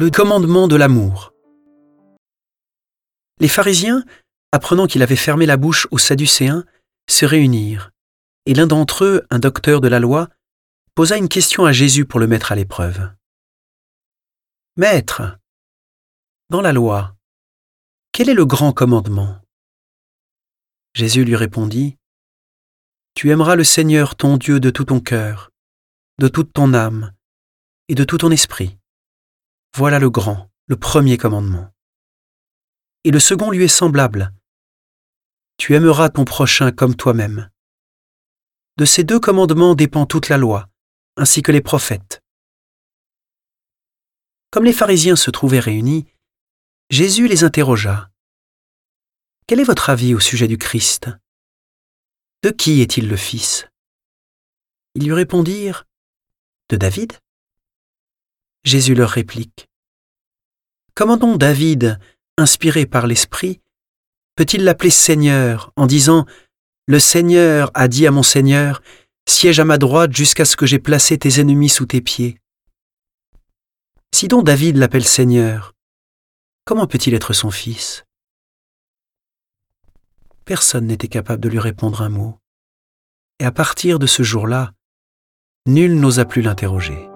Le commandement de l'amour. Les pharisiens, apprenant qu'il avait fermé la bouche aux Sadducéens, se réunirent, et l'un d'entre eux, un docteur de la loi, posa une question à Jésus pour le mettre à l'épreuve. Maître, dans la loi, quel est le grand commandement? Jésus lui répondit, Tu aimeras le Seigneur ton Dieu de tout ton cœur, de toute ton âme et de tout ton esprit. Voilà le grand, le premier commandement. Et le second lui est semblable. Tu aimeras ton prochain comme toi-même. De ces deux commandements dépend toute la loi, ainsi que les prophètes. Comme les pharisiens se trouvaient réunis, Jésus les interrogea. Quel est votre avis au sujet du Christ? De qui est-il le Fils? Ils lui répondirent De David Jésus leur réplique. Comment donc David, inspiré par l'Esprit, peut-il l'appeler Seigneur en disant Le Seigneur a dit à mon Seigneur, Siège à ma droite jusqu'à ce que j'ai placé tes ennemis sous tes pieds Si donc David l'appelle Seigneur, comment peut-il être son fils? Personne n'était capable de lui répondre un mot. Et à partir de ce jour-là, nul n'osa plus l'interroger.